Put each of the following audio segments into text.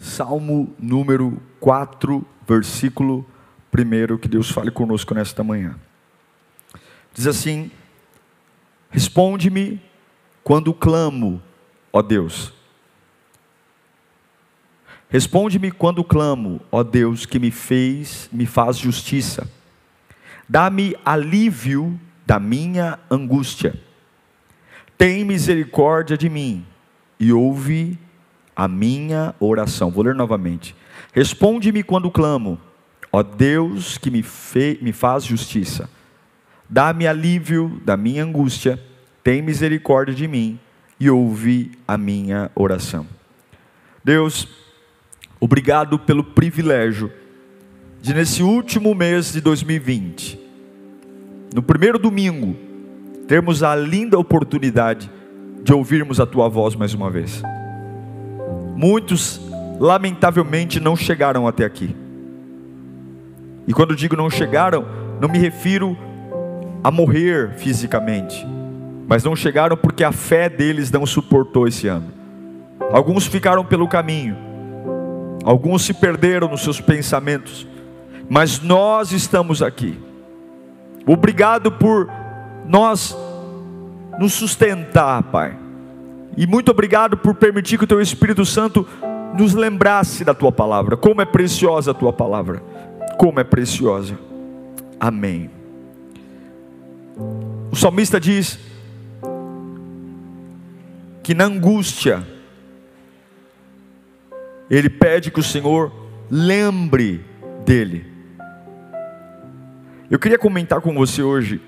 Salmo número 4, versículo 1, que Deus fale conosco nesta manhã. Diz assim: Responde-me quando clamo, ó Deus Responde-me quando clamo, ó Deus, que me fez, me faz justiça. Dá-me alívio da minha angústia. Tem misericórdia de mim e ouve a minha oração. Vou ler novamente. Responde-me quando clamo, ó Deus, que me, fe, me faz justiça. Dá-me alívio da minha angústia. Tem misericórdia de mim e ouve a minha oração. Deus, Obrigado pelo privilégio de, nesse último mês de 2020, no primeiro domingo, termos a linda oportunidade de ouvirmos a tua voz mais uma vez. Muitos, lamentavelmente, não chegaram até aqui. E quando digo não chegaram, não me refiro a morrer fisicamente, mas não chegaram porque a fé deles não suportou esse ano. Alguns ficaram pelo caminho Alguns se perderam nos seus pensamentos, mas nós estamos aqui. Obrigado por nós nos sustentar, Pai. E muito obrigado por permitir que o Teu Espírito Santo nos lembrasse da Tua palavra. Como é preciosa a Tua palavra. Como é preciosa. Amém. O salmista diz que na angústia, ele pede que o Senhor lembre dele. Eu queria comentar com você hoje,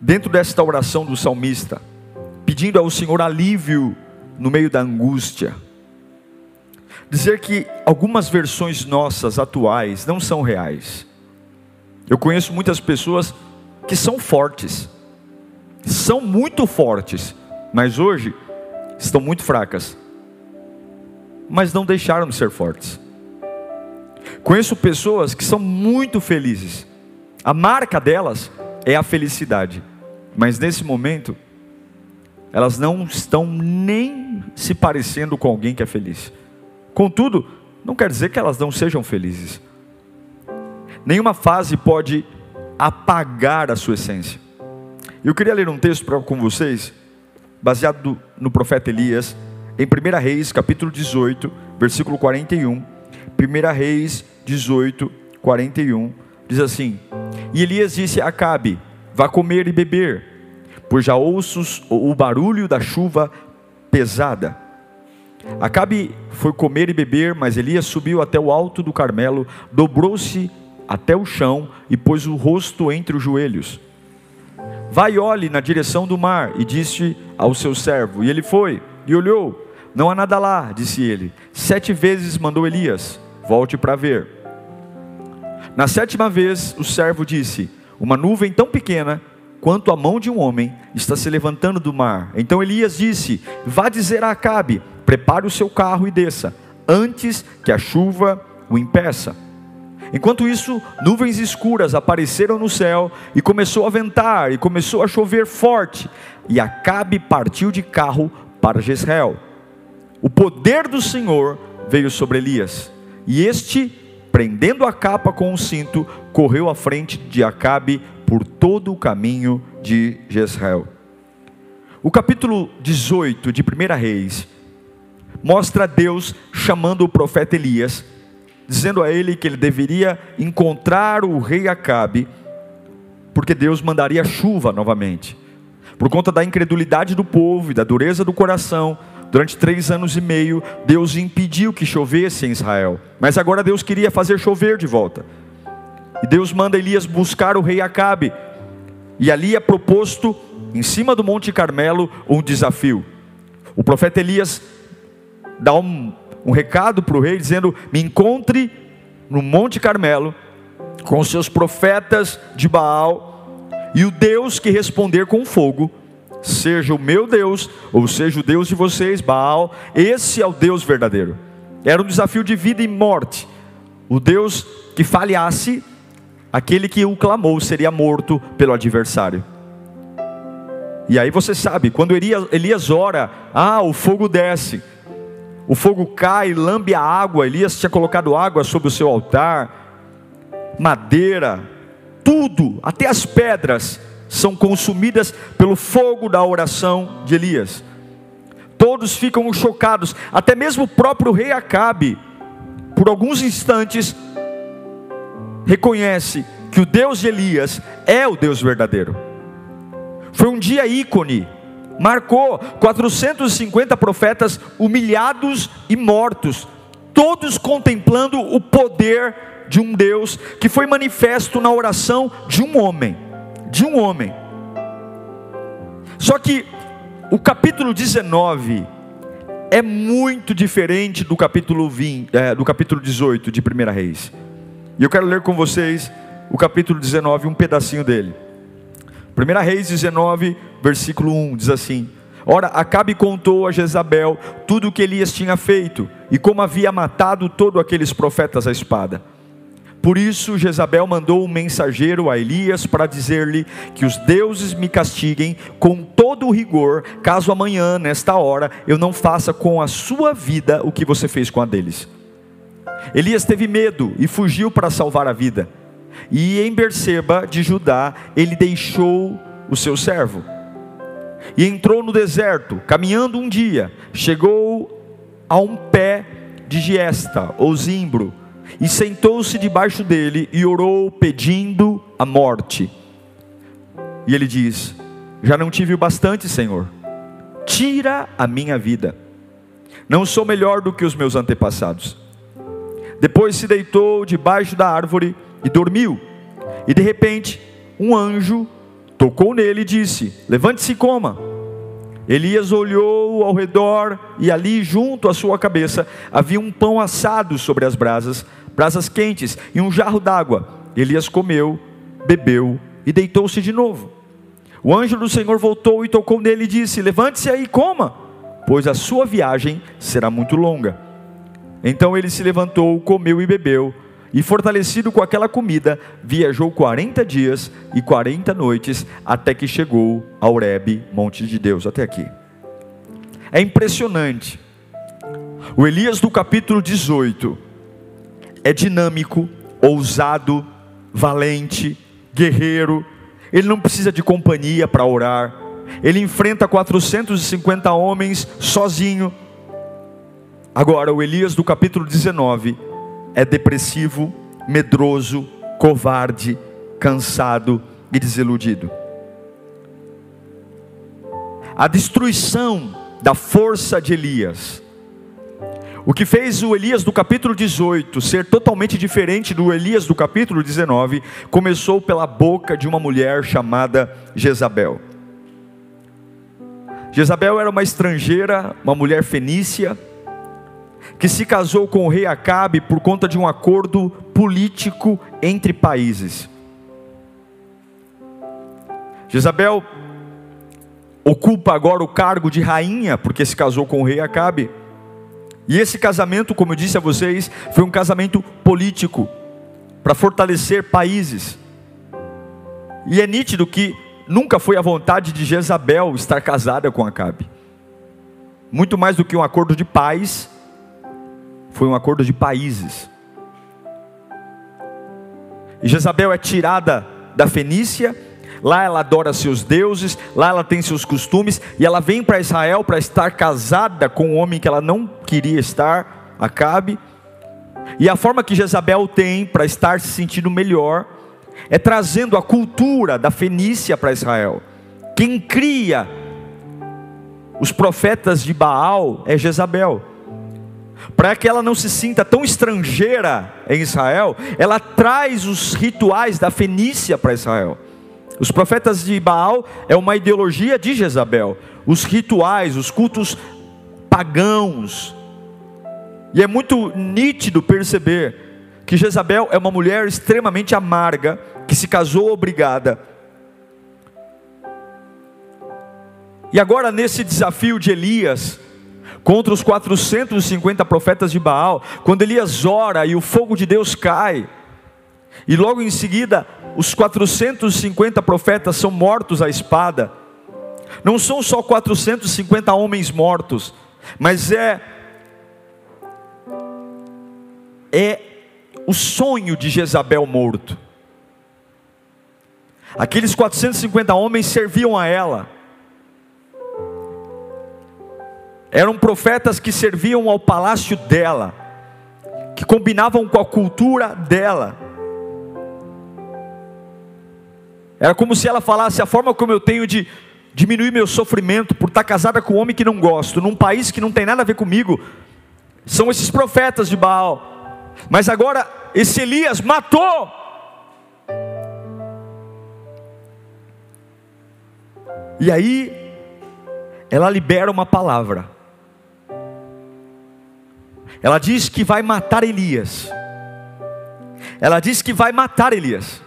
dentro desta oração do salmista, pedindo ao Senhor alívio no meio da angústia. Dizer que algumas versões nossas atuais não são reais. Eu conheço muitas pessoas que são fortes, são muito fortes, mas hoje estão muito fracas mas não deixaram de ser fortes. Conheço pessoas que são muito felizes, a marca delas é a felicidade, mas nesse momento, elas não estão nem se parecendo com alguém que é feliz. Contudo, não quer dizer que elas não sejam felizes. Nenhuma fase pode apagar a sua essência. Eu queria ler um texto com vocês, baseado no profeta Elias, em 1 Reis, capítulo 18, versículo 41. 1 Reis 18, 41. Diz assim: E Elias disse a Acabe: Vá comer e beber, pois já ouço o barulho da chuva pesada. Acabe foi comer e beber, mas Elias subiu até o alto do Carmelo, dobrou-se até o chão e pôs o rosto entre os joelhos. Vai e olhe na direção do mar, e disse ao seu servo. E ele foi e olhou, não há nada lá, disse ele. Sete vezes mandou Elias: Volte para ver. Na sétima vez, o servo disse: Uma nuvem tão pequena quanto a mão de um homem está se levantando do mar. Então Elias disse: Vá dizer a Acabe: Prepare o seu carro e desça, antes que a chuva o impeça. Enquanto isso, nuvens escuras apareceram no céu e começou a ventar e começou a chover forte. E Acabe partiu de carro para Jezreel o poder do Senhor veio sobre Elias, e este, prendendo a capa com um cinto, correu à frente de Acabe por todo o caminho de Jezreel. O capítulo 18 de 1 Reis mostra Deus chamando o profeta Elias, dizendo a ele que ele deveria encontrar o rei Acabe, porque Deus mandaria chuva novamente. Por conta da incredulidade do povo e da dureza do coração, Durante três anos e meio, Deus impediu que chovesse em Israel. Mas agora Deus queria fazer chover de volta. E Deus manda Elias buscar o rei Acabe. E ali é proposto, em cima do Monte Carmelo, um desafio. O profeta Elias dá um, um recado para o rei dizendo: Me encontre no Monte Carmelo com os seus profetas de Baal, e o Deus que responder com fogo, seja o meu Deus, ou seja o Deus de vocês, Baal, esse é o Deus verdadeiro. Era um desafio de vida e morte. O Deus que falhasse, aquele que o clamou seria morto pelo adversário. E aí você sabe, quando Elias, ora, ah, o fogo desce, o fogo cai, lambe a água. Elias tinha colocado água sobre o seu altar, madeira, tudo, até as pedras, são consumidas pelo fogo da oração de Elias. Todos ficam chocados, até mesmo o próprio rei Acabe, por alguns instantes, reconhece que o Deus de Elias é o Deus verdadeiro. Foi um dia ícone, marcou 450 profetas humilhados e mortos, todos contemplando o poder de um Deus que foi manifesto na oração de um homem, de um homem. Só que o capítulo 19 é muito diferente do capítulo 20, é, do capítulo 18 de 1 Reis. E eu quero ler com vocês o capítulo 19, um pedacinho dele. 1 Reis 19, versículo 1 diz assim: Ora, Acabe contou a Jezabel tudo o que Elias tinha feito e como havia matado todos aqueles profetas à espada. Por isso Jezabel mandou um mensageiro a Elias para dizer-lhe que os deuses me castiguem com todo o rigor, caso amanhã, nesta hora, eu não faça com a sua vida o que você fez com a deles. Elias teve medo e fugiu para salvar a vida. E em Berseba de Judá, ele deixou o seu servo. E entrou no deserto, caminhando um dia, chegou a um pé de giesta, ou zimbro, e sentou-se debaixo dele e orou pedindo a morte. E ele diz: Já não tive o bastante, Senhor. Tira a minha vida. Não sou melhor do que os meus antepassados. Depois se deitou debaixo da árvore e dormiu. E de repente, um anjo tocou nele e disse: Levante-se e coma. Elias olhou ao redor e ali, junto à sua cabeça, havia um pão assado sobre as brasas, brasas quentes e um jarro d'água. Elias comeu, bebeu e deitou-se de novo. O anjo do Senhor voltou e tocou nele e disse: Levante-se aí e coma, pois a sua viagem será muito longa. Então ele se levantou, comeu e bebeu e fortalecido com aquela comida, viajou 40 dias e 40 noites até que chegou a Horebe, monte de Deus, até aqui. É impressionante. O Elias do capítulo 18 é dinâmico, ousado, valente, guerreiro. Ele não precisa de companhia para orar. Ele enfrenta 450 homens sozinho. Agora, o Elias do capítulo 19 é depressivo, medroso, covarde, cansado e desiludido. A destruição da força de Elias, o que fez o Elias do capítulo 18 ser totalmente diferente do Elias do capítulo 19, começou pela boca de uma mulher chamada Jezabel. Jezabel era uma estrangeira, uma mulher fenícia, que se casou com o rei Acabe por conta de um acordo político entre países. Jezabel ocupa agora o cargo de rainha porque se casou com o rei Acabe. E esse casamento, como eu disse a vocês, foi um casamento político para fortalecer países. E é nítido que nunca foi a vontade de Jezabel estar casada com Acabe. Muito mais do que um acordo de paz, foi um acordo de países. E Jezabel é tirada da Fenícia, lá ela adora seus deuses, lá ela tem seus costumes, e ela vem para Israel para estar casada com um homem que ela não queria estar, Acabe. E a forma que Jezabel tem para estar se sentindo melhor é trazendo a cultura da Fenícia para Israel. Quem cria os profetas de Baal é Jezabel para que ela não se sinta tão estrangeira em Israel, ela traz os rituais da Fenícia para Israel. Os profetas de Baal é uma ideologia de Jezabel. Os rituais, os cultos pagãos, E é muito nítido perceber que Jezabel é uma mulher extremamente amarga, que se casou obrigada. E agora, nesse desafio de Elias, contra os 450 profetas de Baal, quando Elias ora e o fogo de Deus cai, e logo em seguida, os 450 profetas são mortos à espada. Não são só 450 homens mortos, mas é é o sonho de Jezabel morto. Aqueles 450 homens serviam a ela. Eram profetas que serviam ao palácio dela, que combinavam com a cultura dela. Era como se ela falasse: a forma como eu tenho de diminuir meu sofrimento por estar casada com um homem que não gosto, num país que não tem nada a ver comigo, são esses profetas de Baal. Mas agora, esse Elias matou. E aí, ela libera uma palavra. Ela diz que vai matar Elias. Ela diz que vai matar Elias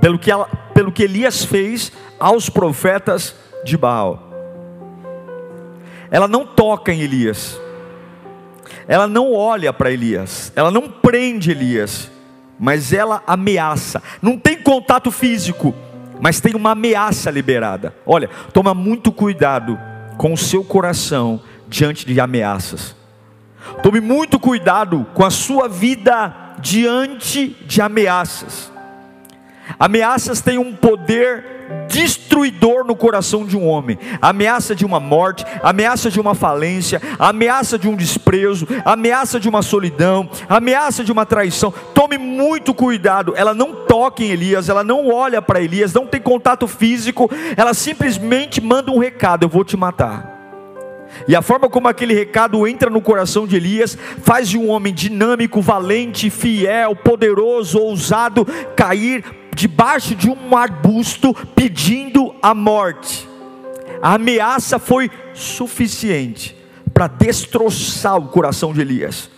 pelo que, ela, pelo que Elias fez aos profetas de Baal. Ela não toca em Elias, ela não olha para Elias, ela não prende Elias, mas ela ameaça. Não tem contato físico, mas tem uma ameaça liberada. Olha, toma muito cuidado com o seu coração diante de ameaças. Tome muito cuidado com a sua vida diante de ameaças. Ameaças têm um poder destruidor no coração de um homem. Ameaça de uma morte, ameaça de uma falência, ameaça de um desprezo, ameaça de uma solidão, ameaça de uma traição. Tome muito cuidado. Ela não toca em Elias, ela não olha para Elias, não tem contato físico, ela simplesmente manda um recado: eu vou te matar. E a forma como aquele recado entra no coração de Elias faz de um homem dinâmico, valente, fiel, poderoso, ousado cair debaixo de um arbusto pedindo a morte. A ameaça foi suficiente para destroçar o coração de Elias.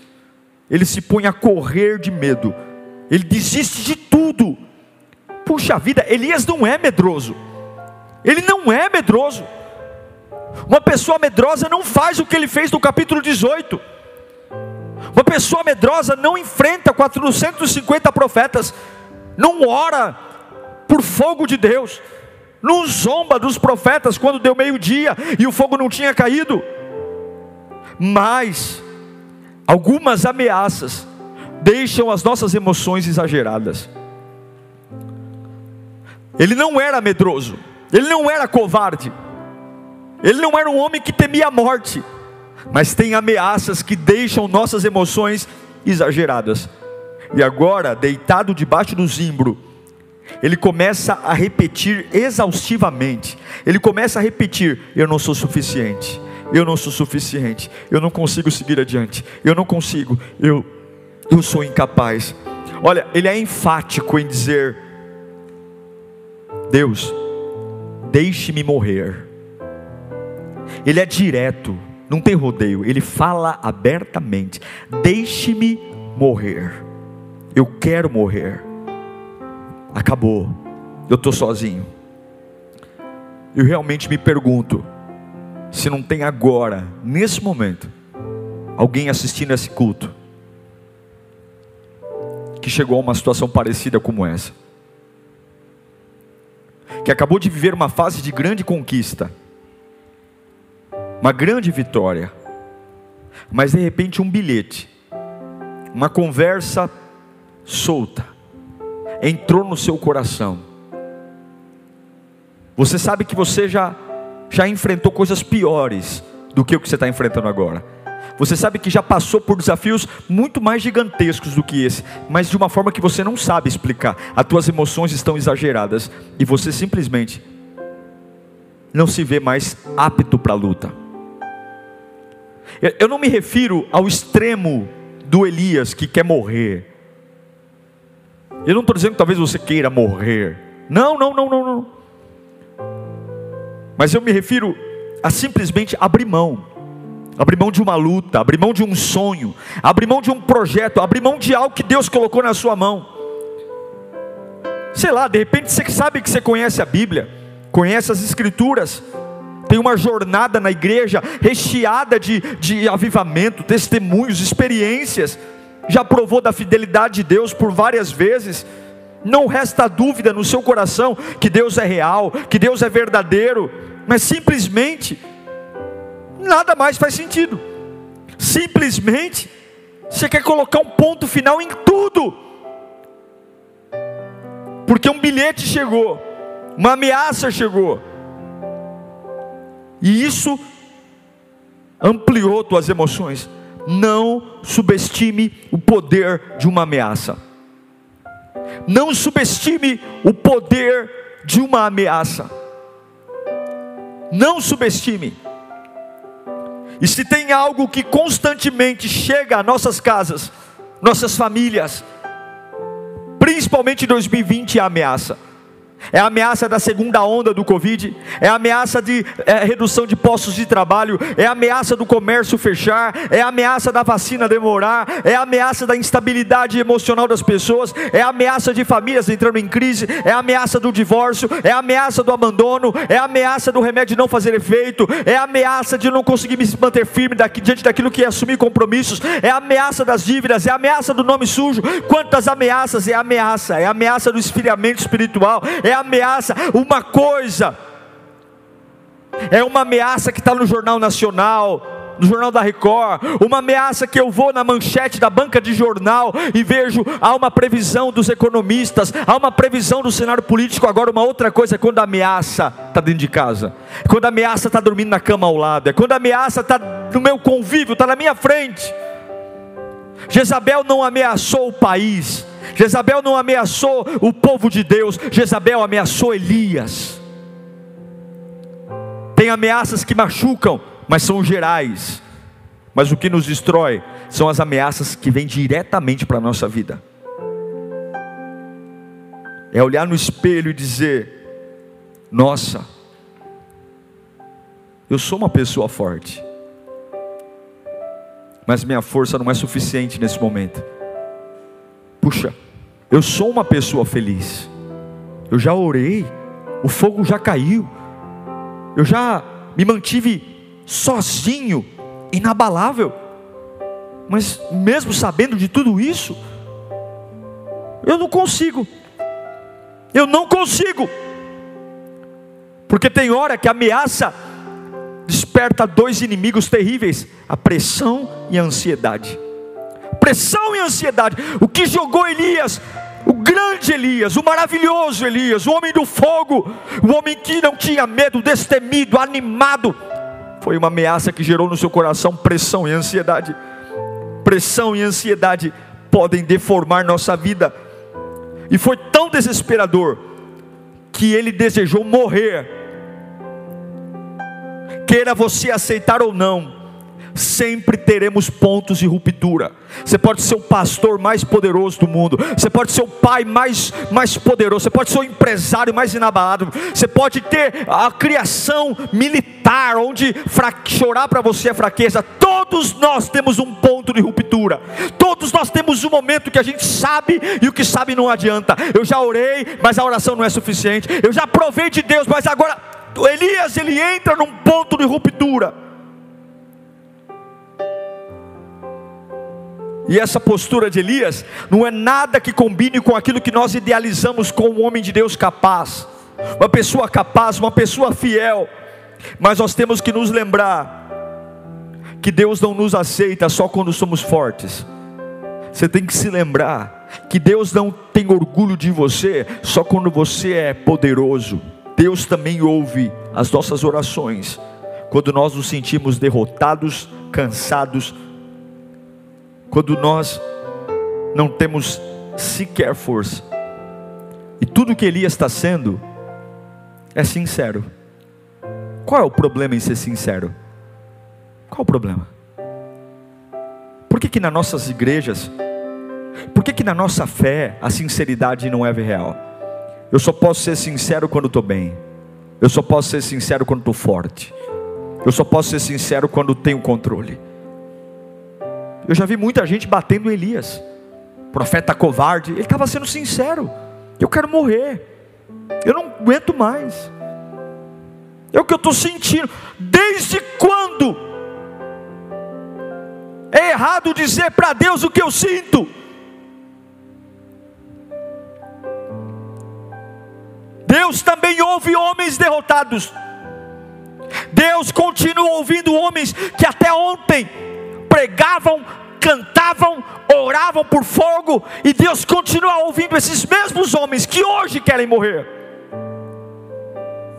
Ele se põe a correr de medo, ele desiste de tudo. Puxa vida, Elias não é medroso, ele não é medroso. Uma pessoa medrosa não faz o que ele fez no capítulo 18. Uma pessoa medrosa não enfrenta 450 profetas não ora por fogo de Deus, não zomba dos profetas quando deu meio-dia e o fogo não tinha caído. Mas algumas ameaças deixam as nossas emoções exageradas. Ele não era medroso, ele não era covarde, ele não era um homem que temia a morte, mas tem ameaças que deixam nossas emoções exageradas. E agora, deitado debaixo do zimbro, ele começa a repetir exaustivamente. Ele começa a repetir: Eu não sou suficiente. Eu não sou suficiente. Eu não consigo seguir adiante. Eu não consigo. Eu, eu sou incapaz. Olha, ele é enfático em dizer: Deus, deixe-me morrer. Ele é direto, não tem rodeio. Ele fala abertamente: Deixe-me morrer. Eu quero morrer. Acabou. Eu estou sozinho. Eu realmente me pergunto se não tem agora, nesse momento, alguém assistindo esse culto que chegou a uma situação parecida como essa. Que acabou de viver uma fase de grande conquista, uma grande vitória, mas de repente um bilhete, uma conversa solta entrou no seu coração. Você sabe que você já já enfrentou coisas piores do que o que você está enfrentando agora. Você sabe que já passou por desafios muito mais gigantescos do que esse, mas de uma forma que você não sabe explicar. As tuas emoções estão exageradas e você simplesmente não se vê mais apto para a luta. Eu não me refiro ao extremo do Elias que quer morrer. Eu não estou dizendo que talvez você queira morrer. Não, não, não, não, não. Mas eu me refiro a simplesmente abrir mão. abrir mão de uma luta, abrir mão de um sonho, abrir mão de um projeto, abrir mão de algo que Deus colocou na sua mão. Sei lá, de repente você sabe que você conhece a Bíblia, conhece as Escrituras, tem uma jornada na igreja recheada de, de avivamento, testemunhos, experiências, já provou da fidelidade de Deus por várias vezes, não resta dúvida no seu coração que Deus é real, que Deus é verdadeiro, mas simplesmente nada mais faz sentido. Simplesmente você quer colocar um ponto final em tudo, porque um bilhete chegou, uma ameaça chegou, e isso ampliou tuas emoções. Não subestime o poder de uma ameaça. Não subestime o poder de uma ameaça. Não subestime. E se tem algo que constantemente chega a nossas casas, nossas famílias, principalmente em 2020, é a ameaça é a ameaça da segunda onda do Covid, é a ameaça de é, redução de postos de trabalho, é a ameaça do comércio fechar, é a ameaça da vacina demorar, é a ameaça da instabilidade emocional das pessoas, é a ameaça de famílias entrando em crise, é a ameaça do divórcio, é a ameaça do abandono, é a ameaça do remédio não fazer efeito, é a ameaça de não conseguir me manter firme daqui, diante daquilo que é assumir compromissos, é a ameaça das dívidas, é a ameaça do nome sujo. Quantas ameaças? É a ameaça, é a ameaça do esfriamento espiritual, é ameaça, uma coisa, é uma ameaça que está no Jornal Nacional, no Jornal da Record, uma ameaça que eu vou na manchete da banca de jornal e vejo, há uma previsão dos economistas, há uma previsão do cenário político. Agora, uma outra coisa é quando a ameaça está dentro de casa, quando a ameaça está dormindo na cama ao lado, é quando a ameaça está no meu convívio, está na minha frente. Jezabel não ameaçou o país, Jezabel não ameaçou o povo de Deus, Jezabel ameaçou Elias. Tem ameaças que machucam, mas são gerais. Mas o que nos destrói são as ameaças que vêm diretamente para a nossa vida. É olhar no espelho e dizer: Nossa, eu sou uma pessoa forte, mas minha força não é suficiente nesse momento. Puxa, eu sou uma pessoa feliz. Eu já orei, o fogo já caiu. Eu já me mantive sozinho, inabalável. Mas mesmo sabendo de tudo isso, eu não consigo. Eu não consigo. Porque tem hora que a ameaça desperta dois inimigos terríveis: a pressão e a ansiedade. Pressão e ansiedade. O que jogou Elias o grande Elias, o maravilhoso Elias, o homem do fogo, o homem que não tinha medo, destemido, animado, foi uma ameaça que gerou no seu coração pressão e ansiedade. Pressão e ansiedade podem deformar nossa vida, e foi tão desesperador que ele desejou morrer. Queira você aceitar ou não, sempre teremos pontos de ruptura. Você pode ser o pastor mais poderoso do mundo, você pode ser o pai mais, mais poderoso, você pode ser o empresário mais inabalado, você pode ter a criação militar, onde chorar para você é fraqueza. Todos nós temos um ponto de ruptura, todos nós temos um momento que a gente sabe e o que sabe não adianta. Eu já orei, mas a oração não é suficiente. Eu já provei de Deus, mas agora Elias ele entra num ponto de ruptura. E essa postura de Elias não é nada que combine com aquilo que nós idealizamos com um homem de Deus capaz, uma pessoa capaz, uma pessoa fiel. Mas nós temos que nos lembrar que Deus não nos aceita só quando somos fortes. Você tem que se lembrar que Deus não tem orgulho de você só quando você é poderoso. Deus também ouve as nossas orações quando nós nos sentimos derrotados, cansados, quando nós não temos sequer força. E tudo que Elias está sendo é sincero. Qual é o problema em ser sincero? Qual o problema? Por que, que nas nossas igrejas, por que, que na nossa fé a sinceridade não é real? Eu só posso ser sincero quando estou bem. Eu só posso ser sincero quando estou forte. Eu só posso ser sincero quando tenho controle. Eu já vi muita gente batendo Elias, profeta covarde. Ele estava sendo sincero. Eu quero morrer. Eu não aguento mais. É o que eu estou sentindo. Desde quando é errado dizer para Deus o que eu sinto? Deus também ouve homens derrotados. Deus continua ouvindo homens que até ontem pregavam, cantavam, oravam por fogo, e Deus continua ouvindo esses mesmos homens que hoje querem morrer.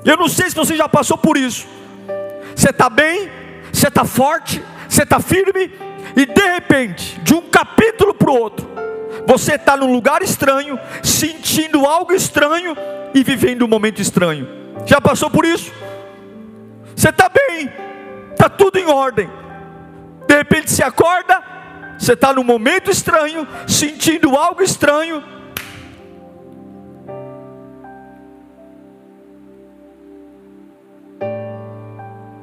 Eu não sei se você já passou por isso. Você está bem, você está forte, você está firme, e de repente, de um capítulo para o outro, você está num lugar estranho, sentindo algo estranho e vivendo um momento estranho. Já passou por isso? Você está bem, está tudo em ordem. De repente se acorda, você está num momento estranho, sentindo algo estranho.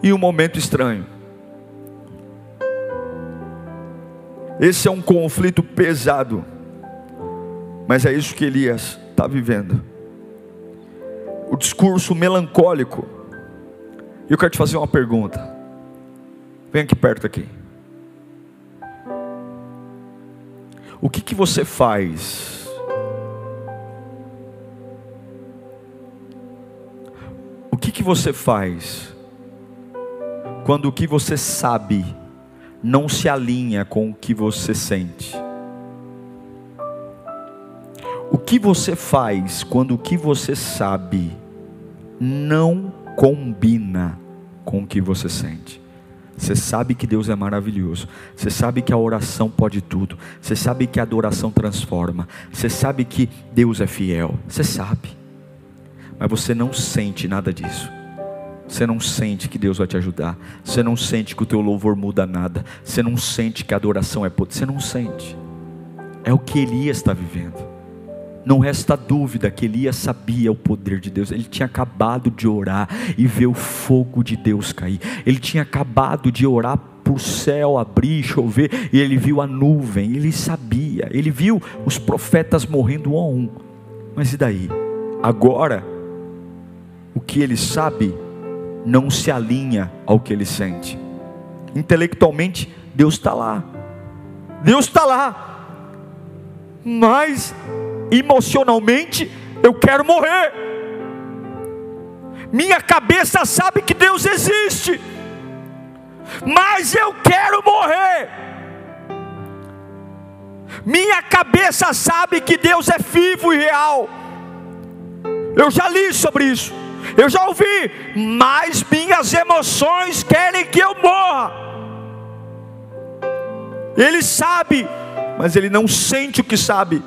E um momento estranho. Esse é um conflito pesado, mas é isso que Elias está vivendo. O discurso melancólico. Eu quero te fazer uma pergunta. Vem aqui perto aqui. O que, que você faz? O que, que você faz quando o que você sabe não se alinha com o que você sente? O que você faz quando o que você sabe não combina com o que você sente? Você sabe que Deus é maravilhoso. Você sabe que a oração pode tudo. Você sabe que a adoração transforma. Você sabe que Deus é fiel. Você sabe. Mas você não sente nada disso. Você não sente que Deus vai te ajudar. Você não sente que o teu louvor muda nada. Você não sente que a adoração é poder. Você não sente. É o que Elias está vivendo. Não resta dúvida que Elias sabia o poder de Deus. Ele tinha acabado de orar e ver o fogo de Deus cair. Ele tinha acabado de orar o céu abrir, chover, e ele viu a nuvem. Ele sabia. Ele viu os profetas morrendo um a um. Mas e daí? Agora, o que ele sabe não se alinha ao que ele sente. Intelectualmente, Deus está lá. Deus está lá. Mas emocionalmente, eu quero morrer. Minha cabeça sabe que Deus existe, mas eu quero morrer. Minha cabeça sabe que Deus é vivo e real. Eu já li sobre isso, eu já ouvi, mas minhas emoções querem que eu morra. Ele sabe, mas ele não sente o que sabe.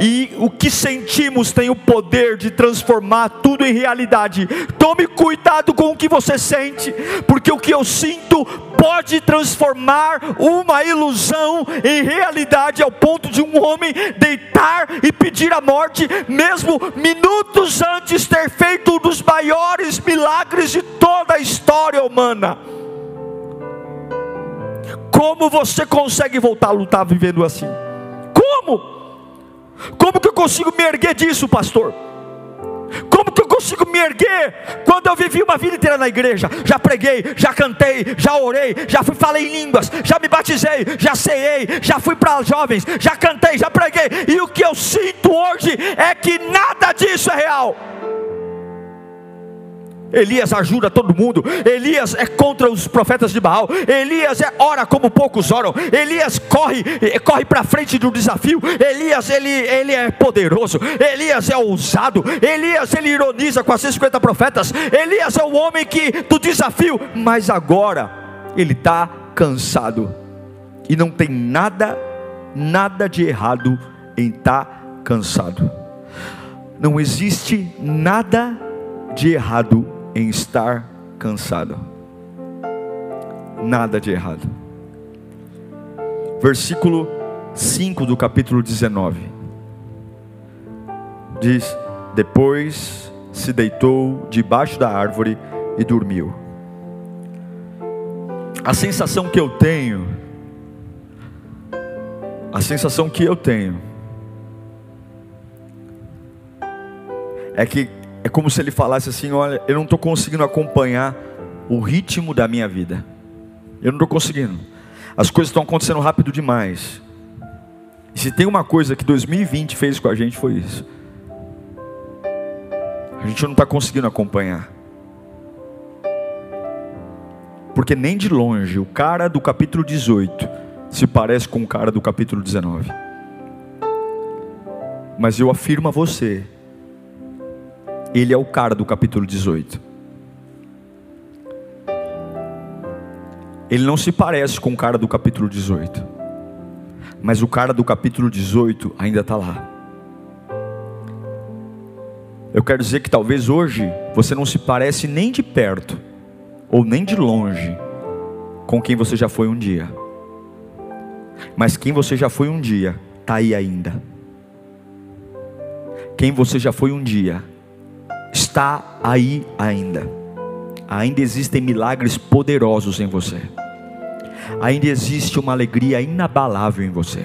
E o que sentimos tem o poder de transformar tudo em realidade. Tome cuidado com o que você sente, porque o que eu sinto pode transformar uma ilusão em realidade ao ponto de um homem deitar e pedir a morte, mesmo minutos antes ter feito um dos maiores milagres de toda a história humana. Como você consegue voltar a lutar vivendo assim? Como? Como que eu consigo me erguer disso, pastor? Como que eu consigo me erguer quando eu vivi uma vida inteira na igreja? Já preguei, já cantei, já orei, já fui falei em línguas, já me batizei, já ceiei, já fui para jovens, já cantei, já preguei. E o que eu sinto hoje é que nada disso é real. Elias ajuda todo mundo. Elias é contra os profetas de Baal. Elias é ora como poucos oram. Elias corre, eh, corre para frente do desafio. Elias ele, ele é poderoso. Elias é ousado. Elias ele ironiza com as 150 profetas. Elias é o homem que do desafio, mas agora ele está cansado e não tem nada, nada de errado em estar tá cansado. Não existe nada de errado em estar cansado. Nada de errado. Versículo 5 do capítulo 19. Diz: Depois se deitou debaixo da árvore e dormiu. A sensação que eu tenho, a sensação que eu tenho, é que é como se ele falasse assim: olha, eu não estou conseguindo acompanhar o ritmo da minha vida. Eu não estou conseguindo. As coisas estão acontecendo rápido demais. E se tem uma coisa que 2020 fez com a gente foi isso. A gente não está conseguindo acompanhar. Porque nem de longe o cara do capítulo 18 se parece com o cara do capítulo 19. Mas eu afirmo a você, ele é o cara do capítulo 18. Ele não se parece com o cara do capítulo 18. Mas o cara do capítulo 18 ainda está lá. Eu quero dizer que talvez hoje você não se parece nem de perto, ou nem de longe, com quem você já foi um dia. Mas quem você já foi um dia, está aí ainda. Quem você já foi um dia, está aí ainda. Ainda existem milagres poderosos em você. Ainda existe uma alegria inabalável em você.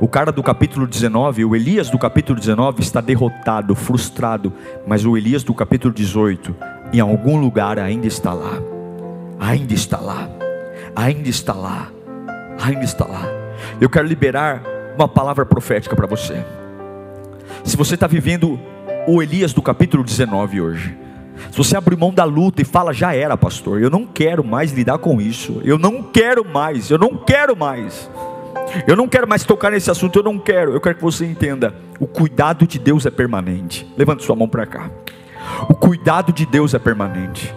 O cara do capítulo 19, o Elias do capítulo 19 está derrotado, frustrado, mas o Elias do capítulo 18, em algum lugar ainda está lá. Ainda está lá. Ainda está lá. Ainda está lá. Eu quero liberar uma palavra profética para você. Se você está vivendo o Elias do capítulo 19 hoje. Se você abrir mão da luta e fala, já era, pastor, eu não quero mais lidar com isso, eu não quero mais, eu não quero mais, eu não quero mais tocar nesse assunto, eu não quero, eu quero que você entenda: o cuidado de Deus é permanente. Levante sua mão para cá. O cuidado de Deus é permanente.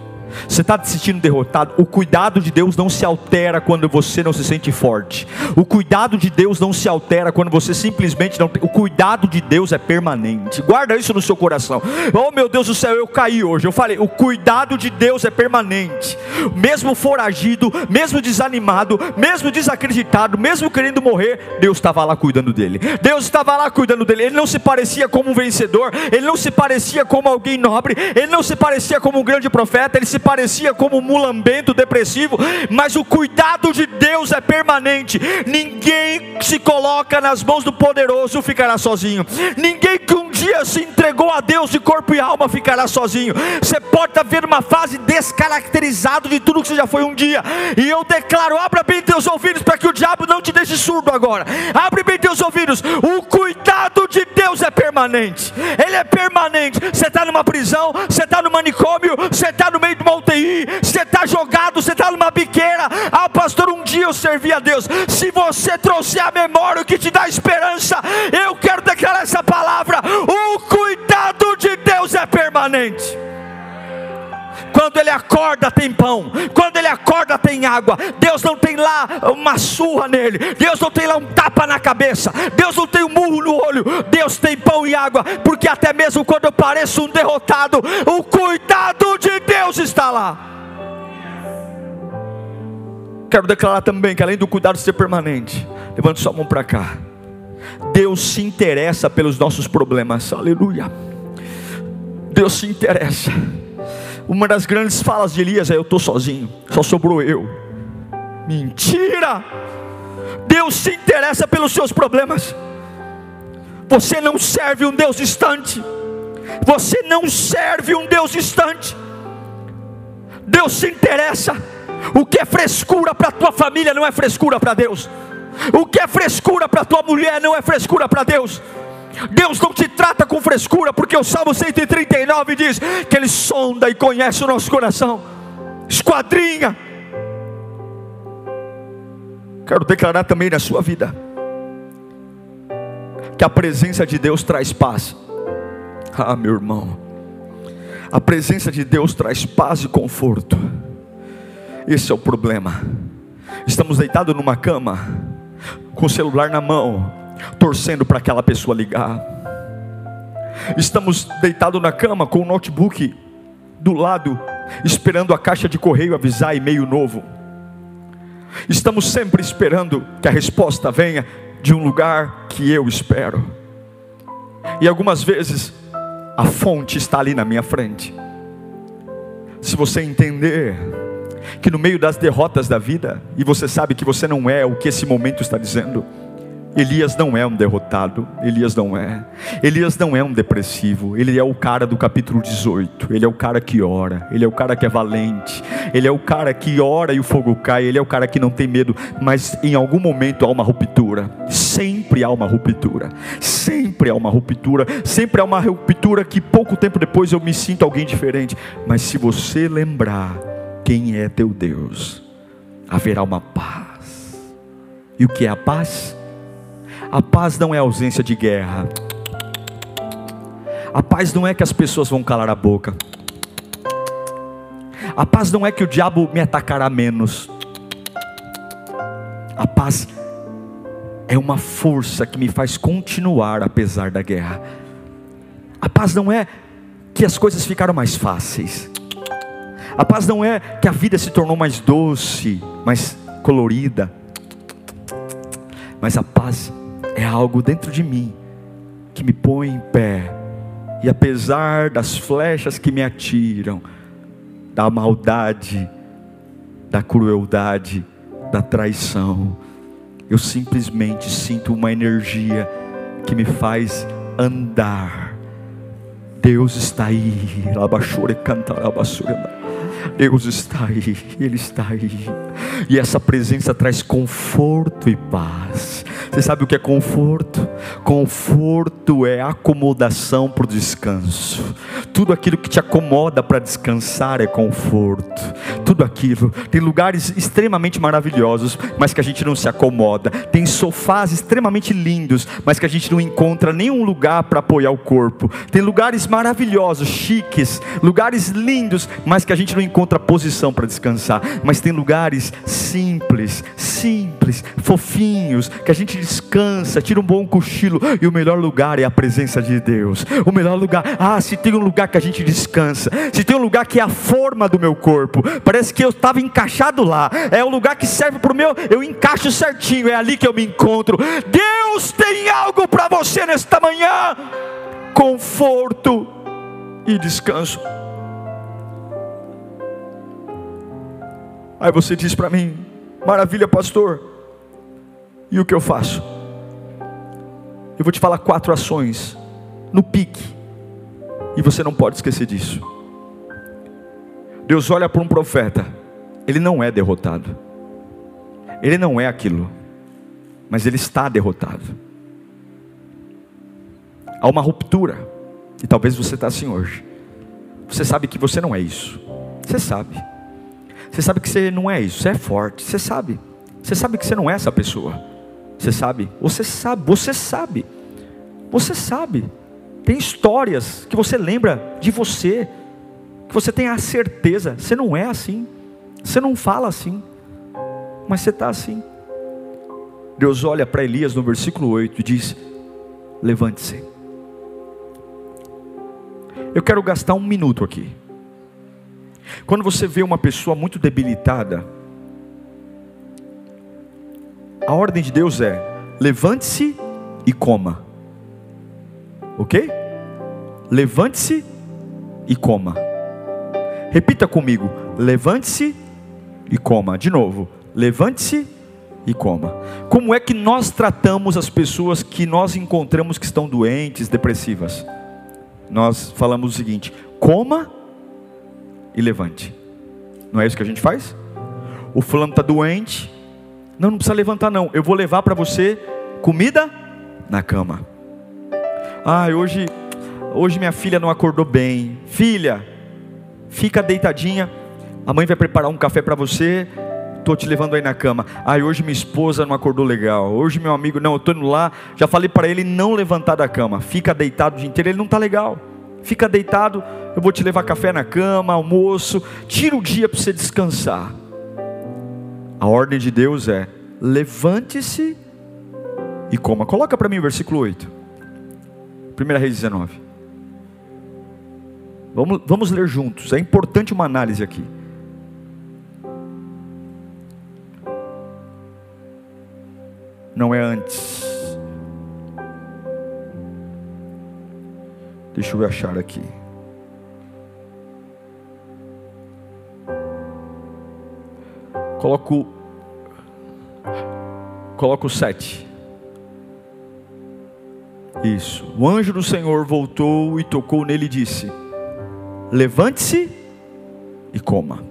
Você está se sentindo derrotado? O cuidado de Deus não se altera quando você não se sente forte. O cuidado de Deus não se altera quando você simplesmente não tem. O cuidado de Deus é permanente. Guarda isso no seu coração. Oh meu Deus do céu, eu caí hoje. Eu falei, o cuidado de Deus é permanente. Mesmo foragido, mesmo desanimado, mesmo desacreditado, mesmo querendo morrer, Deus estava lá cuidando dele. Deus estava lá cuidando dele. Ele não se parecia como um vencedor, ele não se parecia como alguém nobre, ele não se parecia como um grande profeta, ele se parecia como um mulambento depressivo, mas o cuidado de Deus é permanente. Ninguém se coloca nas mãos do poderoso ficará sozinho. Ninguém um dia se entregou a Deus de corpo e alma ficará sozinho. Você pode estar vendo uma fase descaracterizado de tudo que você já foi um dia. E eu declaro: abra bem teus ouvidos para que o diabo não te deixe surdo agora. Abre bem teus ouvidos. O cuidado de Deus é permanente. Ele é permanente. Você está numa prisão, você está no manicômio, você está no meio de uma UTI, você está jogado, você está numa biqueira. Ah, pastor, um dia eu servi a Deus. Se você trouxer a memória o que te dá esperança, eu quero declarar essa palavra: o cuidado de Deus é permanente. Quando ele acorda, tem pão. Quando ele acorda, tem água. Deus não tem lá uma surra nele. Deus não tem lá um tapa na cabeça. Deus não tem um murro no olho. Deus tem pão e água. Porque até mesmo quando eu pareço um derrotado, o cuidado de Deus está lá. Quero declarar também que além do cuidado ser permanente, levante sua mão para cá. Deus se interessa pelos nossos problemas. Aleluia. Deus se interessa. Uma das grandes falas de Elias é: Eu estou sozinho, só sobrou eu. Mentira! Deus se interessa pelos seus problemas. Você não serve um Deus distante. Você não serve um Deus distante. Deus se interessa. O que é frescura para tua família não é frescura para Deus. O que é frescura para tua mulher não é frescura para Deus. Deus não te trata com frescura, porque o Salmo 139 diz que Ele sonda e conhece o nosso coração, esquadrinha. Quero declarar também na sua vida que a presença de Deus traz paz. Ah, meu irmão, a presença de Deus traz paz e conforto. Esse é o problema. Estamos deitados numa cama, com o celular na mão, torcendo para aquela pessoa ligar. Estamos deitados na cama com o notebook do lado, esperando a caixa de correio avisar e-mail novo. Estamos sempre esperando que a resposta venha de um lugar que eu espero. E algumas vezes a fonte está ali na minha frente. Se você entender que no meio das derrotas da vida, e você sabe que você não é o que esse momento está dizendo, Elias não é um derrotado, Elias não é. Elias não é um depressivo, ele é o cara do capítulo 18. Ele é o cara que ora, ele é o cara que é valente, ele é o cara que ora e o fogo cai, ele é o cara que não tem medo, mas em algum momento há uma ruptura. Sempre há uma ruptura. Sempre há uma ruptura, sempre há uma ruptura que pouco tempo depois eu me sinto alguém diferente. Mas se você lembrar quem é teu Deus, haverá uma paz. E o que é a paz? A paz não é ausência de guerra. A paz não é que as pessoas vão calar a boca. A paz não é que o diabo me atacará menos. A paz é uma força que me faz continuar apesar da guerra. A paz não é que as coisas ficaram mais fáceis. A paz não é que a vida se tornou mais doce, mais colorida. Mas a paz é algo dentro de mim que me põe em pé. E apesar das flechas que me atiram, da maldade, da crueldade, da traição, eu simplesmente sinto uma energia que me faz andar. Deus está aí. Labachore cantar, Deus está aí, Ele está aí. E essa presença traz conforto e paz. Você sabe o que é conforto? Conforto é acomodação para o descanso. Tudo aquilo que te acomoda para descansar é conforto. Tudo aquilo. Tem lugares extremamente maravilhosos, mas que a gente não se acomoda. Tem sofás extremamente lindos, mas que a gente não encontra nenhum lugar para apoiar o corpo. Tem lugares maravilhosos, chiques, lugares lindos, mas que a gente não encontra posição para descansar. Mas tem lugares simples, simples, fofinhos, que a gente descansa, tira um bom cochilo, e o melhor lugar é a presença de Deus. O melhor lugar, ah, se tem um lugar que a gente descansa, se tem um lugar que é a forma do meu corpo, parece que eu estava encaixado lá, é o lugar que serve para o meu, eu encaixo certinho, é ali que eu me encontro. Deus tem algo para você nesta manhã: conforto e descanso. Aí você diz para mim: maravilha, pastor. E o que eu faço? Eu vou te falar quatro ações no pique. E você não pode esquecer disso. Deus olha para um profeta, ele não é derrotado. Ele não é aquilo, mas ele está derrotado. Há uma ruptura, e talvez você está assim hoje. Você sabe que você não é isso. Você sabe. Você sabe que você não é isso. Você é forte. Você sabe. Você sabe que você não é essa pessoa. Você sabe? Você sabe, você sabe. Você sabe. Tem histórias que você lembra de você, que você tem a certeza, você não é assim. Você não fala assim, mas você está assim. Deus olha para Elias no versículo 8 e diz: Levante-se. Eu quero gastar um minuto aqui. Quando você vê uma pessoa muito debilitada, a ordem de Deus é: levante-se e coma. Ok? Levante-se e coma. Repita comigo: levante-se e coma. De novo: levante-se e coma. Como é que nós tratamos as pessoas que nós encontramos que estão doentes, depressivas? Nós falamos o seguinte: coma e levante. Não é isso que a gente faz? O fulano está doente, não, não precisa levantar não. Eu vou levar para você comida na cama. Ah, hoje, hoje minha filha não acordou bem. Filha, fica deitadinha. A mãe vai preparar um café para você. Estou te levando aí na cama. Ah, hoje minha esposa não acordou legal. Hoje meu amigo, não, eu estou indo lá. Já falei para ele não levantar da cama. Fica deitado o dia inteiro. Ele não está legal. Fica deitado. Eu vou te levar café na cama, almoço. Tira o dia para você descansar. A ordem de Deus é: levante-se e coma. Coloca para mim o versículo 8. 1 Reis 19. Vamos, vamos ler juntos. É importante uma análise aqui. Não é antes. Deixa eu achar aqui. Coloco. Coloco sete. Isso. O anjo do Senhor voltou e tocou nele e disse: Levante-se e coma.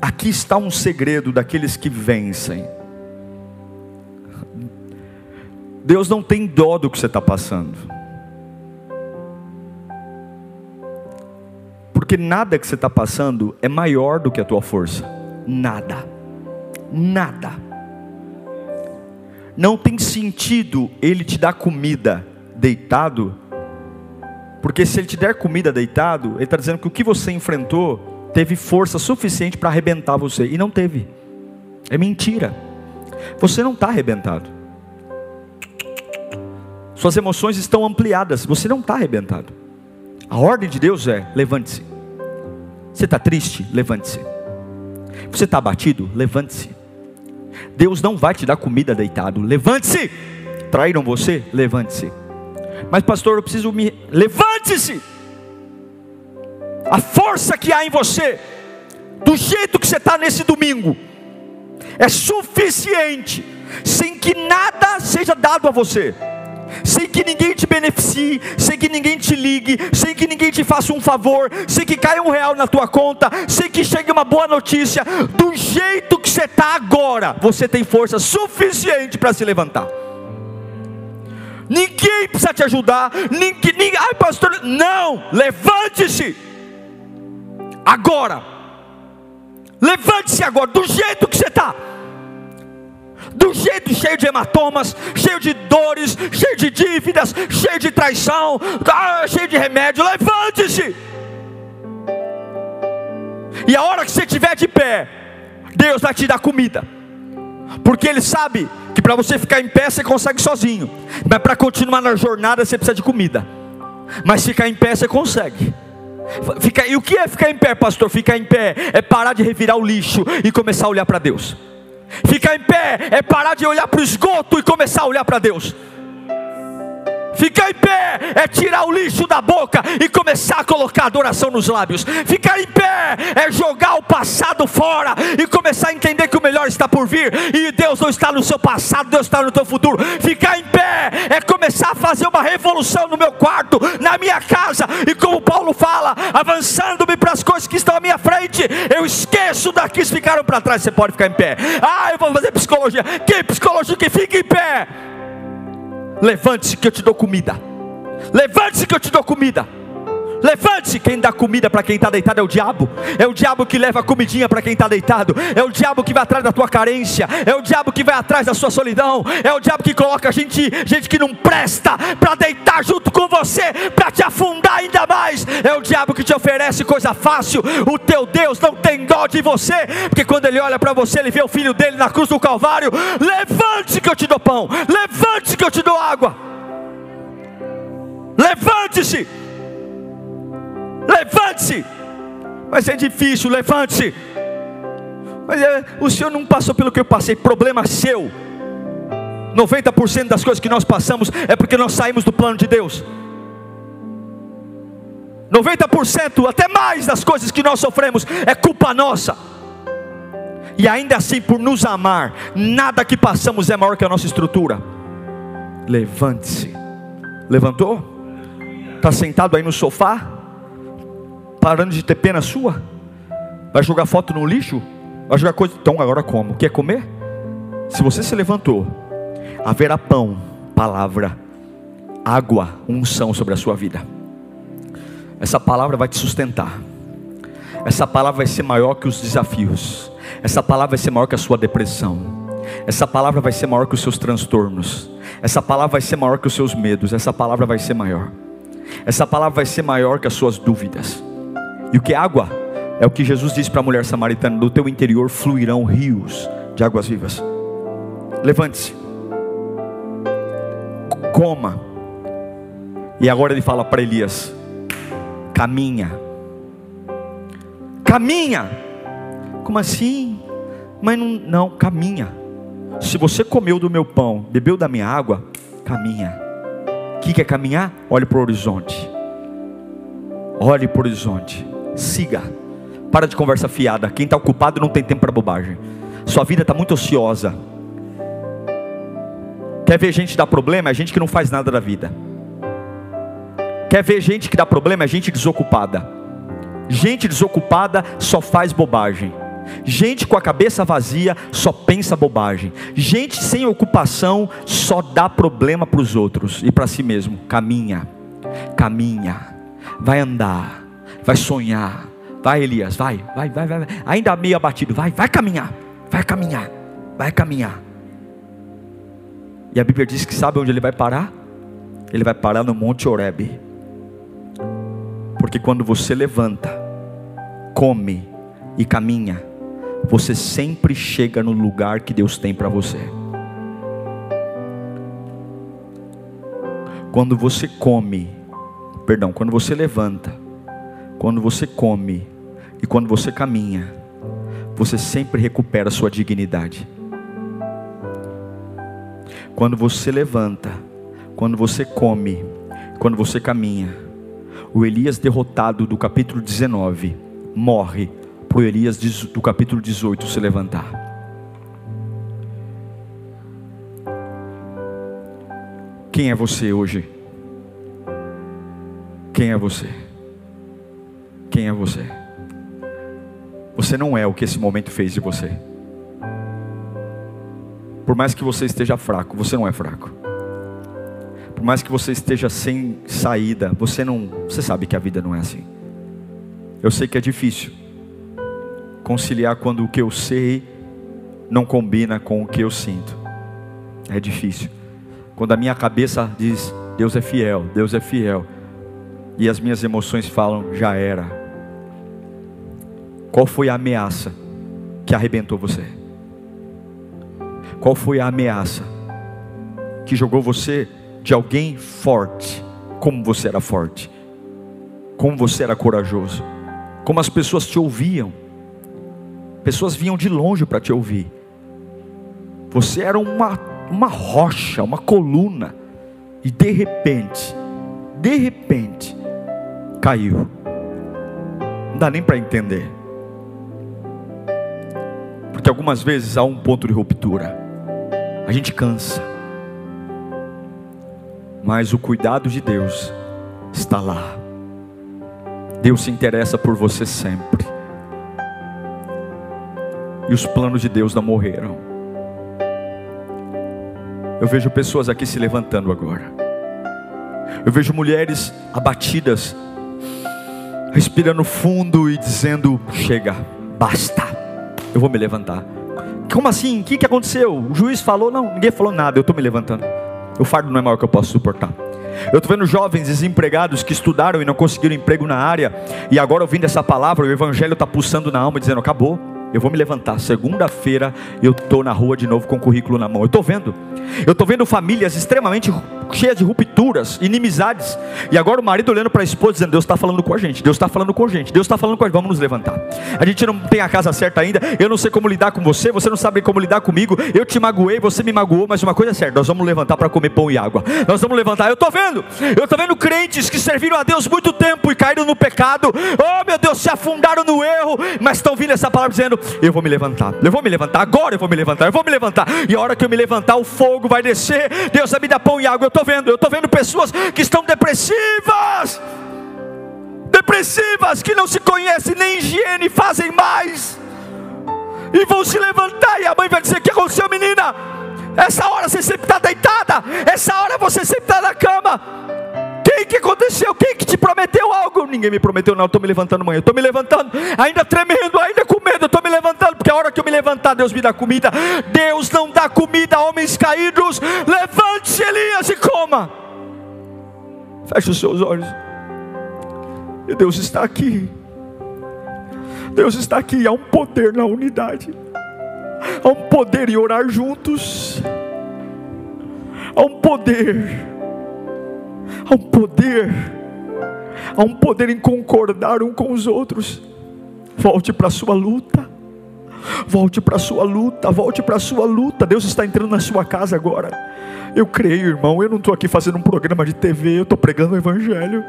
Aqui está um segredo daqueles que vencem. Deus não tem dó do que você está passando. Porque nada que você está passando é maior do que a tua força. Nada. Nada. Não tem sentido ele te dar comida deitado, porque se ele te der comida deitado, ele está dizendo que o que você enfrentou teve força suficiente para arrebentar você, e não teve. É mentira. Você não está arrebentado. Suas emoções estão ampliadas, você não está arrebentado. A ordem de Deus é: levante-se. Você está triste? Levante-se. Você está abatido? Levante-se. Deus não vai te dar comida deitado. Levante-se. Traíram você? Levante-se. Mas, pastor, eu preciso me. Levante-se. A força que há em você, do jeito que você está nesse domingo, é suficiente, sem que nada seja dado a você sem que ninguém te beneficie, sem que ninguém te ligue, sem que ninguém te faça um favor, sem que caia um real na tua conta, sem que chegue uma boa notícia, do jeito que você está agora, você tem força suficiente para se levantar. Ninguém precisa te ajudar, ninguém, ninguém ai pastor, não, levante-se, agora, levante-se agora, do jeito que você está do jeito cheio de hematomas, cheio de dores, cheio de dívidas, cheio de traição, ah, cheio de remédio. Levante-se. E a hora que você estiver de pé, Deus vai te dar comida, porque Ele sabe que para você ficar em pé você consegue sozinho, mas para continuar na jornada você precisa de comida. Mas ficar em pé você consegue. Fica, e o que é ficar em pé, pastor? Ficar em pé é parar de revirar o lixo e começar a olhar para Deus. Ficar em pé é parar de olhar para o esgoto e começar a olhar para Deus. Ficar em pé é tirar o lixo da boca e começar a colocar adoração nos lábios. Ficar em pé é jogar o passado fora e começar a entender que o melhor está por vir e Deus não está no seu passado, Deus está no teu futuro. Ficar em pé é começar a fazer uma revolução no meu quarto, na minha casa e como Paulo fala, avançando-me para as coisas que estão à minha frente, eu esqueço daqui que ficaram para trás. Você pode ficar em pé. Ah, eu vou fazer psicologia. Que psicologia que fica em pé? Levante-se que eu te dou comida. Levante-se que eu te dou comida. Levante-se, quem dá comida para quem está deitado é o diabo. É o diabo que leva comidinha para quem está deitado. É o diabo que vai atrás da tua carência. É o diabo que vai atrás da sua solidão. É o diabo que coloca gente, gente que não presta para deitar junto com você, para te afundar ainda mais. É o diabo que te oferece coisa fácil. O teu Deus não tem dó de você, porque quando ele olha para você, ele vê o filho dele na cruz do Calvário. Levante-se que eu te dou pão. Levante-se que eu te dou água. Levante-se. Levante-se. Mas é difícil, levante-se. Mas é, o senhor não passou pelo que eu passei, problema seu. 90% das coisas que nós passamos é porque nós saímos do plano de Deus. 90%, até mais das coisas que nós sofremos é culpa nossa. E ainda assim, por nos amar, nada que passamos é maior que a nossa estrutura. Levante-se. Levantou? Está sentado aí no sofá? Parando de ter pena sua? Vai jogar foto no lixo? Vai jogar coisa. Então agora como? Quer comer? Se você se levantou, haverá pão, palavra, água, unção sobre a sua vida. Essa palavra vai te sustentar. Essa palavra vai ser maior que os desafios. Essa palavra vai ser maior que a sua depressão. Essa palavra vai ser maior que os seus transtornos. Essa palavra vai ser maior que os seus medos. Essa palavra vai ser maior. Essa palavra vai ser maior que as suas dúvidas. E o que é água? É o que Jesus disse para a mulher samaritana: do teu interior fluirão rios de águas vivas. Levante-se, coma. E agora ele fala para Elias: caminha, caminha. Como assim? Mas não, não, caminha. Se você comeu do meu pão, bebeu da minha água, caminha. O que é caminhar? Olhe para o horizonte. Olhe para o horizonte siga, Para de conversa fiada. Quem está ocupado não tem tempo para bobagem. Sua vida está muito ociosa. Quer ver gente dar problema? É gente que não faz nada da vida. Quer ver gente que dá problema? É gente desocupada. Gente desocupada só faz bobagem. Gente com a cabeça vazia só pensa bobagem. Gente sem ocupação só dá problema para os outros e para si mesmo. Caminha, caminha, vai andar, vai sonhar. Vai, Elias, vai, vai, vai, vai. Ainda meio abatido, vai, vai caminhar, vai caminhar, vai caminhar. E a Bíblia diz que sabe onde ele vai parar? Ele vai parar no Monte Oreb. Porque quando você levanta, come e caminha, você sempre chega no lugar que Deus tem para você. Quando você come, perdão, quando você levanta, quando você come e quando você caminha, você sempre recupera sua dignidade. Quando você levanta, quando você come, quando você caminha, o Elias derrotado do capítulo 19 morre para o Elias do capítulo 18 se levantar. Quem é você hoje? Quem é você? Quem é você? Você não é o que esse momento fez de você. Por mais que você esteja fraco, você não é fraco. Por mais que você esteja sem saída, você não, você sabe que a vida não é assim. Eu sei que é difícil conciliar quando o que eu sei não combina com o que eu sinto. É difícil. Quando a minha cabeça diz Deus é fiel, Deus é fiel, e as minhas emoções falam já era. Qual foi a ameaça que arrebentou você? Qual foi a ameaça que jogou você de alguém forte, como você era forte, como você era corajoso, como as pessoas te ouviam, pessoas vinham de longe para te ouvir. Você era uma, uma rocha, uma coluna, e de repente, de repente, caiu. Não dá nem para entender. Porque algumas vezes há um ponto de ruptura a gente cansa, mas o cuidado de Deus está lá. Deus se interessa por você sempre, e os planos de Deus não morreram. Eu vejo pessoas aqui se levantando agora. Eu vejo mulheres abatidas, respirando fundo e dizendo: Chega, basta, eu vou me levantar. Como assim? O que, que aconteceu? O juiz falou? Não, ninguém falou nada, eu estou me levantando. O fardo não é maior que eu posso suportar. Eu estou vendo jovens desempregados que estudaram e não conseguiram emprego na área, e agora ouvindo essa palavra, o Evangelho está pulsando na alma, dizendo: acabou, eu vou me levantar. Segunda-feira eu estou na rua de novo com o currículo na mão. Eu estou vendo. Eu estou vendo famílias extremamente cheias de rupturas, inimizades. E agora o marido olhando para a esposa dizendo: Deus está falando com a gente, Deus está falando com a gente, Deus está falando com a gente, vamos nos levantar. A gente não tem a casa certa ainda, eu não sei como lidar com você, você não sabe como lidar comigo, eu te magoei, você me magoou, mas uma coisa é certa: nós vamos levantar para comer pão e água. Nós vamos levantar. Eu estou vendo, eu estou vendo crentes que serviram a Deus muito tempo e caíram no pecado, oh meu Deus, se afundaram no erro, mas estão vindo essa palavra dizendo: Eu vou me levantar, eu vou me levantar, agora eu vou me levantar, eu vou me levantar, e a hora que eu me levantar, o fogo vai descer, Deus vai me dar pão e água. Eu estou vendo, eu estou vendo pessoas que estão depressivas, depressivas, que não se conhecem nem higiene, fazem mais, e vão se levantar, e a mãe vai dizer: O que aconteceu, menina? Essa hora você sempre está deitada, essa hora você sempre está na cama. Quem que aconteceu? Quem que te prometeu algo? Ninguém me prometeu, não. Estou me levantando amanhã. Estou me levantando, ainda tremendo, ainda com medo. Estou me levantando, porque a hora que eu me levantar, Deus me dá comida. Deus não dá comida a homens caídos. Levante-se, Elias, e coma. Feche os seus olhos. E Deus está aqui. Deus está aqui. Há um poder na unidade. Há um poder em orar juntos. Há um poder. Há um poder. Há um poder em concordar um com os outros. Volte para a sua luta. Volte para a sua luta, volte para a sua luta. Deus está entrando na sua casa agora. Eu creio, irmão. Eu não estou aqui fazendo um programa de TV, eu estou pregando o Evangelho.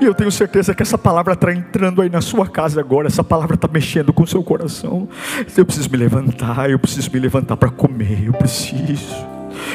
E eu tenho certeza que essa palavra está entrando aí na sua casa agora. Essa palavra está mexendo com o seu coração. Eu preciso me levantar, eu preciso me levantar para comer, eu preciso.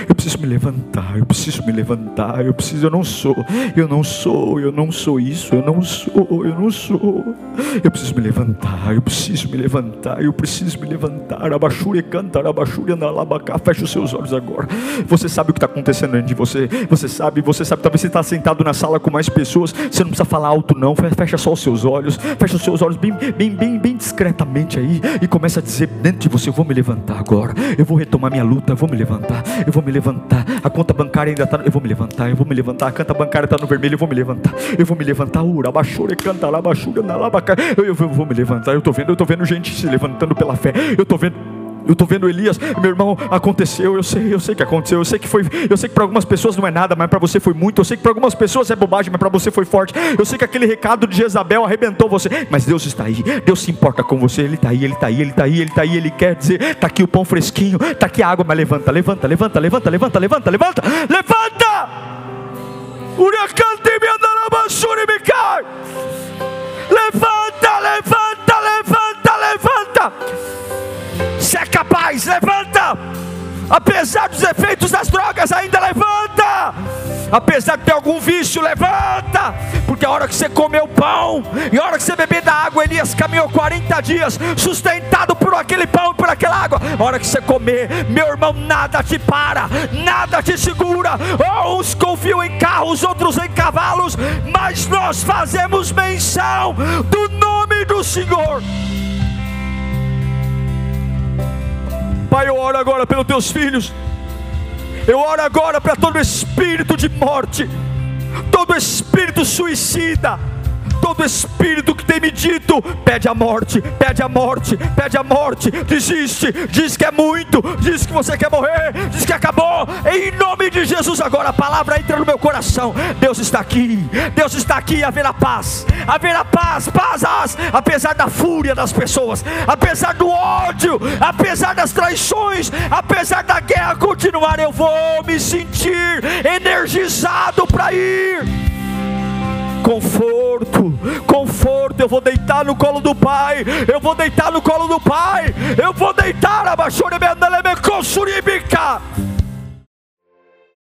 Eu preciso me levantar, eu preciso me levantar, eu preciso, eu não sou, eu não sou, eu não sou isso, eu não sou, eu não sou. Eu preciso me levantar, eu preciso me levantar, eu preciso me levantar. Abaixure cantar, abaixure andalabacá. Feche os seus olhos agora. Você sabe o que está acontecendo dentro de você. Você sabe, você sabe, talvez você está sentado na sala com mais pessoas. Você não precisa falar alto, não. Fecha só os seus olhos. Fecha os seus olhos bem, bem, bem, bem discretamente aí. E começa a dizer dentro de você: Eu vou me levantar agora. Eu vou retomar minha luta, eu vou me levantar. Eu vou me levantar. A conta bancária ainda está. Eu vou me levantar, eu vou me levantar. A conta bancária está no vermelho, eu vou me levantar. Eu vou me levantar. Ura, baixura, canta lá, baixura, na lá, eu, eu vou me levantar. Eu estou vendo, eu estou vendo gente se levantando pela fé. Eu estou vendo eu estou vendo Elias, meu irmão, aconteceu, eu sei, eu sei que aconteceu, eu sei que foi, eu sei que para algumas pessoas não é nada, mas para você foi muito, eu sei que para algumas pessoas é bobagem, mas para você foi forte. Eu sei que aquele recado de Jezabel arrebentou você, mas Deus está aí, Deus se importa com você, Ele está aí, Ele está aí, Ele está aí, Ele está aí, Ele quer dizer, está aqui o pão fresquinho, está aqui a água, mas levanta, levanta, levanta, levanta, levanta, levanta, levanta, levanta! Uriacante Apesar de ter algum vício, levanta. Porque a hora que você comeu pão, e a hora que você beber da água, Elias caminhou 40 dias, sustentado por aquele pão e por aquela água. A hora que você comer, meu irmão, nada te para, nada te segura. Oh, uns confiam em carros, outros em cavalos, mas nós fazemos menção do nome do Senhor. Pai, eu oro agora pelos teus filhos. Eu oro agora para todo espírito de morte, todo espírito suicida todo espírito que tem me dito, pede a morte, pede a morte, pede a morte, desiste, diz que é muito, diz que você quer morrer, diz que acabou, em nome de Jesus, agora a palavra entra no meu coração. Deus está aqui, Deus está aqui, haverá paz, haverá paz, paz, paz, apesar da fúria das pessoas, apesar do ódio, apesar das traições, apesar da guerra continuar, eu vou me sentir energizado para ir conforto, conforto. Eu vou deitar no colo do Pai, eu vou deitar no colo do Pai, eu vou deitar abaixo de minha